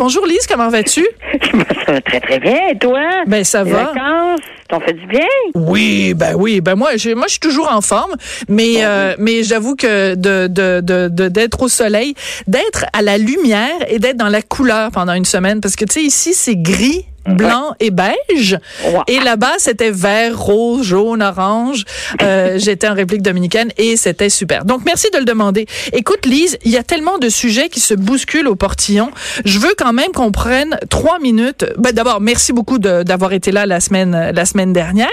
Bonjour Lise, comment vas-tu? ça va très très bien. Et toi? Ben ça Les va. vacances, t'en fais du bien? Oui, ben oui, ben moi, je, moi je suis toujours en forme, mais euh, mais j'avoue que de de de de- d'être au soleil, d'être à la lumière et d'être dans la couleur pendant une semaine, parce que tu sais ici c'est gris. Blanc et beige. Et là-bas, c'était vert, rose, jaune, orange. Euh, J'étais en République dominicaine et c'était super. Donc, merci de le demander. Écoute, Lise, il y a tellement de sujets qui se bousculent au portillon. Je veux quand même qu'on prenne trois minutes. Ben, D'abord, merci beaucoup d'avoir été là la semaine, la semaine dernière.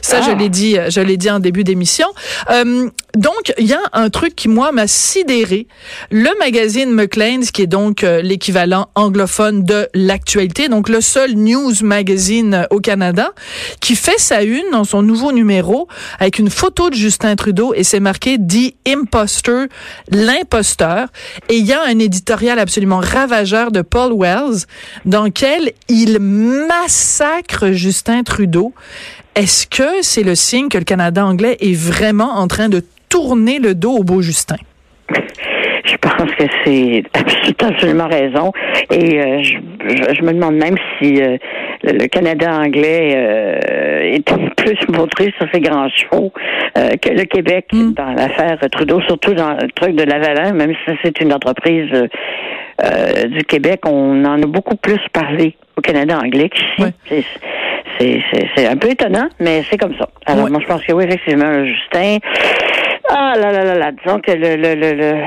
Ça, je Ah. l'ai dit, je l'ai dit en début d'émission. Euh, donc, il y a un truc qui, moi, m'a sidéré. Le magazine McLean's, qui est donc euh, l'équivalent anglophone de l'actualité, donc le seul news magazine au Canada, qui fait sa une dans son nouveau numéro avec une photo de Justin Trudeau et c'est marqué The Imposter, l'imposteur. Et un éditorial absolument ravageur de Paul Wells dans lequel il massacre Justin Trudeau. Est-ce que c'est le signe que le Canada anglais est vraiment en train de tourner le dos au beau Justin? Je pense que c'est absolument raison. Et euh, je, je- je me demande même si euh, le, le Canada anglais euh, est plus montré sur ses grands chevaux euh, que le Québec Mm. dans l'affaire Trudeau, surtout dans le truc de Lavalin, même si c'est une entreprise euh, euh, du Québec, on en a beaucoup plus parlé au Canada anglais qu'ici. Ouais. C'est- un peu étonnant, mais c'est comme ça. Alors Ouais. moi je pense que oui, effectivement, Justin. Ah là là là là, disons que le, le, le, le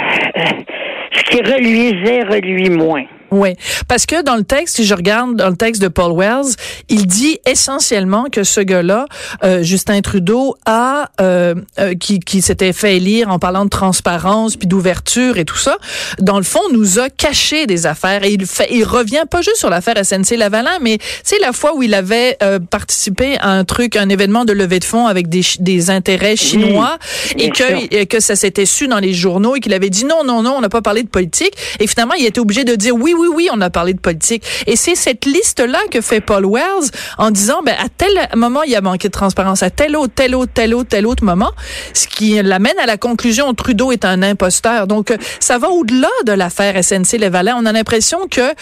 ce qui reluisait reluit moins. Oui, parce que dans le texte, si je regarde dans le texte de Paul Wells, il dit essentiellement que ce gars-là, euh, Justin Trudeau, a euh, euh, qui, qui s'était fait élire en parlant de transparence puis d'ouverture et tout ça, dans le fond, nous a caché des affaires. Et il fait, il revient pas juste sur l'affaire SNC Lavalin, mais c'est la fois où il avait euh, participé à un truc, un événement de levée de fonds avec des, des intérêts chinois et que et que ça s'était su dans les journaux et qu'il avait dit non, non, non, on n'a pas parlé de politique. Et finalement, il était obligé de dire oui, oui, oui, on a parlé de politique. Et c'est cette liste-là que fait Paul Wells en disant, ben, à tel moment, il y a manqué de transparence, à tel autre, tel autre, tel autre, tel autre moment, ce qui l'amène à la conclusion, Trudeau est un imposteur. Donc, euh, ça va au-delà de l'affaire SNC-Lavalin. On a l'impression que,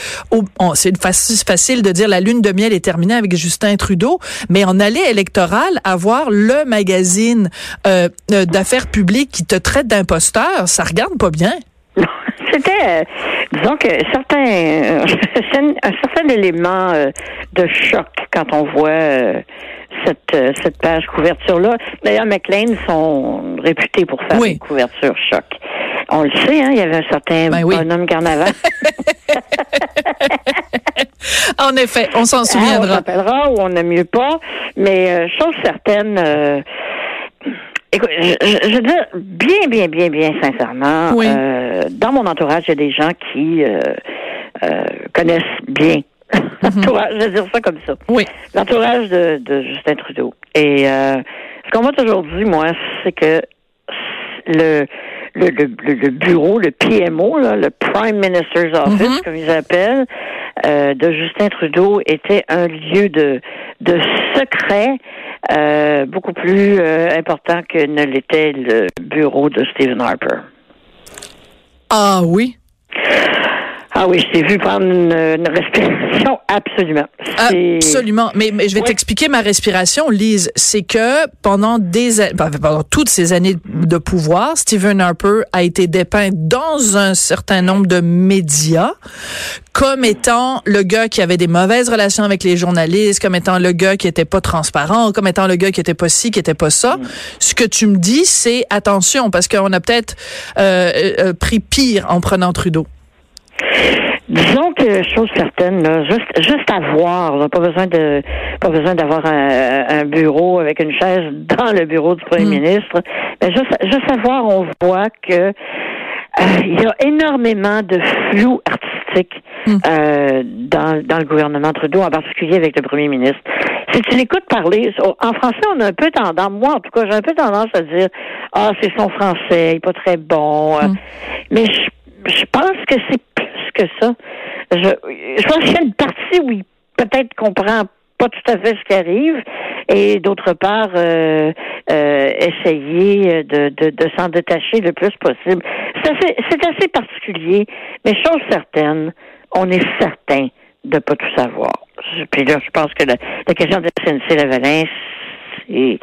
c'est faci- facile de dire la lune de miel est terminée avec Justin Trudeau, mais en allée électorale, avoir le magazine euh, euh, d'affaires publiques qui te traite d'imposteur, ça regarde pas bien. C'était, euh, disons que certains, euh, un certain élément euh, de choc quand on voit cette, cette page couverture-là. D'ailleurs, McLean sont réputés pour faire Oui. des couvertures choc. On le sait, hein, il y avait un certain Ben oui. bonhomme carnaval. En effet, on s'en Hein, on souviendra. s'appellera ou on n'aime mieux pas. Mais euh, chose certaine, euh, écoute, je, je, je veux dire, bien, bien, bien, bien sincèrement, Oui. euh, dans mon entourage, il y a des gens qui euh, euh, connaissent bien. l'entourage, je vais dire ça comme ça. Oui. L'entourage de, de Justin Trudeau. Et euh, ce qu'on m'a toujours dit, moi, c'est que le, le, le, le- bureau, le PMO, là, le Prime Minister's Office, Mhm. comme ils appellent, euh, de Justin Trudeau était un lieu de, de secret euh, beaucoup plus euh, important que ne l'était le bureau de Stephen Harper. Ah oui. Ah oui, je t'ai vu prendre une, une respiration, absolument. C'est- Absolument. Mais, mais je vais Ouais. t'expliquer ma respiration, Lise. C'est que pendant des ben, pendant toutes ces années de pouvoir, Stephen Harper a été dépeint dans un certain nombre de médias comme étant le gars qui avait des mauvaises relations avec les journalistes, comme étant le gars qui était pas transparent, comme étant le gars qui était pas ci, qui était pas ça. Ce que tu me dis, c'est attention parce qu'on a peut-être euh, euh, pris pire en prenant Trudeau. Disons que chose certaine, là, juste juste à voir, là, pas besoin de pas besoin d'avoir un, un bureau avec une chaise dans le bureau du premier Mm. ministre. Mais juste juste à voir, on voit que euh, il y a énormément de flou artistique hmm. euh, dans, dans le gouvernement Trudeau, en particulier avec le premier ministre. Si tu l'écoutes parler, en français, on a un peu tendance, moi en tout cas, j'ai un peu tendance à dire Ah, c'est son français, il est pas très bon. Hmm. Mais je, je pense que c'est plus que ça. Je, je pense qu'il y a une partie où il peut-être comprend pas tout à fait ce qui arrive et d'autre part euh, euh, essayer de, de, de s'en détacher le plus possible. C'est assez, assez particulier, mais chose certaine, on est certain de pas tout savoir. Puis là, je pense que la, la question de SNC-Lavalin, c'est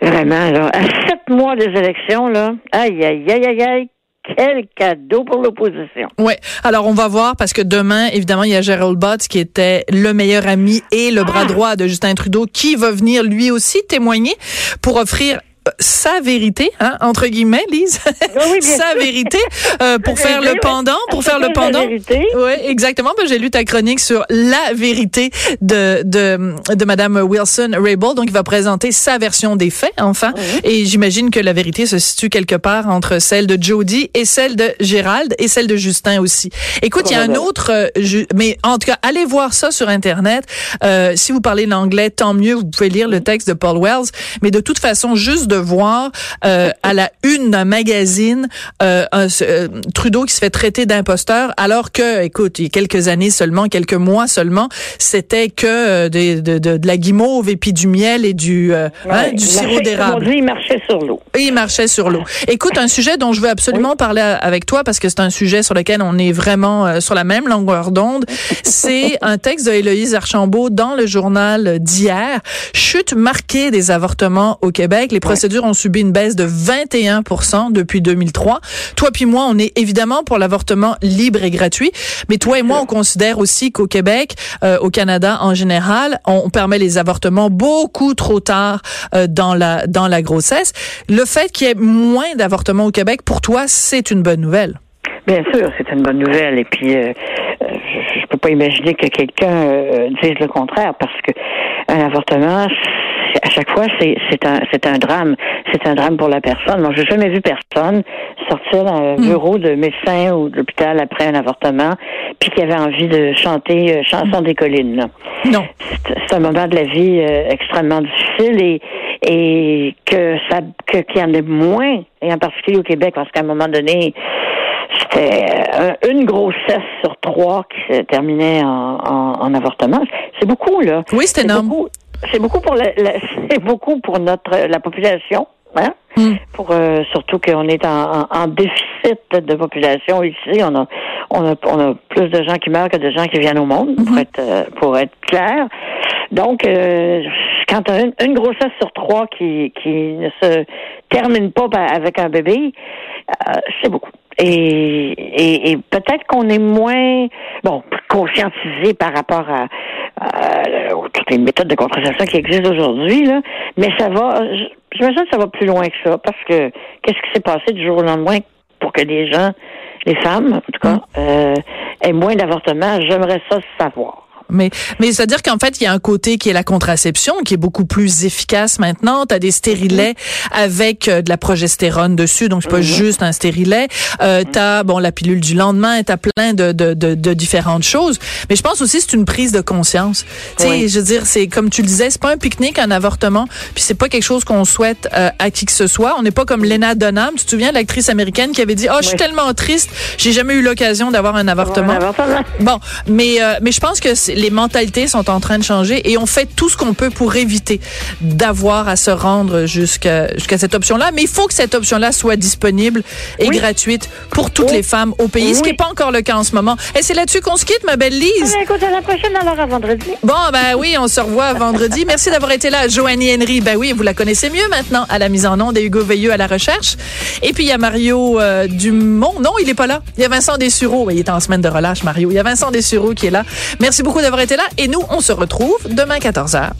vraiment, là, à sept mois des élections, là, aïe, aïe, aïe, aïe, aïe, quel cadeau pour l'opposition. Oui. Alors, on va voir parce que demain, évidemment, il y a Gerald Bott qui était le meilleur ami et le bras ah! droit de Justin Trudeau qui va venir lui aussi témoigner pour offrir sa vérité, hein, entre guillemets, Lise, sa vérité, euh, pour faire le pendant, pour faire le pendant. Oui, exactement. Ben, j'ai lu ta chronique sur la vérité de de, de Madame Wilson Raybould, donc il va présenter sa version des faits, enfin. Et j'imagine que la vérité se situe quelque part entre celle de Jody et celle de Gérald et celle de Justin aussi. Écoute, il y a un autre, euh, mais en tout cas, allez voir ça sur internet. Euh, si vous parlez l'anglais, tant mieux. Vous pouvez lire le texte de Paul Wells, mais de toute façon, juste de voir euh, à la une d'un magazine euh, euh, Trudeau qui se fait traiter d'imposteur, alors que, écoute, il y a quelques années seulement, quelques mois seulement, c'était que de, de, de, la guimauve et puis du miel et du, hein, du sirop d'érable. Il marchait sur l'eau. Il marchait sur l'eau. Écoute, un sujet dont je veux absolument parler avec toi parce que c'est un sujet sur lequel on est vraiment sur la même longueur d'onde. C'est un texte de Héloïse Archambault dans le journal d'hier. Chute marquée des avortements au Québec. Les procédures ont subi une baisse de 21% depuis 2003. Toi puis moi, on est évidemment pour l'avortement libre et gratuit, mais toi et moi, on considère aussi qu'au Québec, euh, au Canada en général, on, permet les avortements beaucoup trop tard euh, dans la dans la grossesse. Le fait qu'il y ait moins d'avortements au Québec, pour toi, c'est une bonne nouvelle. Bien sûr, c'est une bonne nouvelle. Et puis, euh, je, ne peux pas imaginer que quelqu'un dise le contraire, parce que un avortement, à chaque fois, c'est un, un drame. C'est un drame pour la personne. Moi, j'ai jamais vu personne sortir d'un hmm. bureau de médecin ou d'hôpital après un avortement, puis qui avait envie de chanter euh, Chanson des collines. Non. C'est un moment de la vie euh, extrêmement difficile et, et que ça qu'il y en ait moins, et en particulier au Québec, parce qu'à un moment donné, c'était euh, une grossesse sur trois qui se terminait en, en, avortement. C'est beaucoup, là. Oui, c'est énorme. C'est beaucoup pour la, c'est beaucoup pour notre la population. Hein? Hmm. Pour euh, surtout qu'on est en, en, déficit de population ici, on a, on a on a plus de gens qui meurent que de gens qui viennent au monde pour hmm. être euh, pour être clair. Donc euh, quand une, une, grossesse sur trois qui qui ne se termine pas avec un bébé, c'est beaucoup. Et, et, et peut-être qu'on est moins bon conscientisé par rapport à, toutes les méthodes de contraception qui existent aujourd'hui, là, mais ça va, j'imagine que ça va plus loin que ça, parce que qu'est-ce qui s'est passé du jour au lendemain pour que les gens, les femmes, en tout cas, mm. euh, aient moins d'avortements? J'aimerais ça savoir. Mais, mais c'est-à-dire qu'en fait, il y a un côté qui est la contraception, qui est beaucoup plus efficace maintenant. Tu as des stérilets avec euh, de la progestérone dessus, donc c'est pas mhm. juste un stérilet. Euh, tu as bon, la pilule du lendemain, tu as plein de, de, de, de, différentes choses. Mais je pense aussi c'est une prise de conscience. Tu sais, je veux dire, c'est comme tu le disais, c'est pas un pique-nique, un avortement, puis c'est pas quelque chose qu'on souhaite euh, à qui que ce soit. On n'est pas comme Lena Dunham. Tu te souviens de l'actrice américaine qui avait dit, oh, je suis tellement triste, j'ai jamais eu l'occasion d'avoir un avortement. Bon, mais, euh, mais je pense que c'est les mentalités sont en train de changer et on fait tout ce qu'on peut pour éviter d'avoir à se rendre jusqu'à jusqu'à cette option-là. Mais il faut que cette option-là soit disponible et gratuite pour toutes les femmes au pays, ce qui n'est pas encore le cas en ce moment. Et c'est là-dessus qu'on se quitte, ma belle Lise. Ah, écoute, à la prochaine, alors à vendredi. Bon, ben oui, on se revoit vendredi. Merci d'avoir été là, Joanie Henry. Ben oui, vous la connaissez mieux maintenant à la mise en onde et Hugo Veilleux à la recherche. Et puis il y a Mario euh, Dumont. Non, il est pas là. Il y a Vincent Dessureau. Il est en semaine de relâche, Mario. Il y a Vincent Dessureau qui est là. Merci beaucoup été là. Et nous, on se retrouve demain 14h.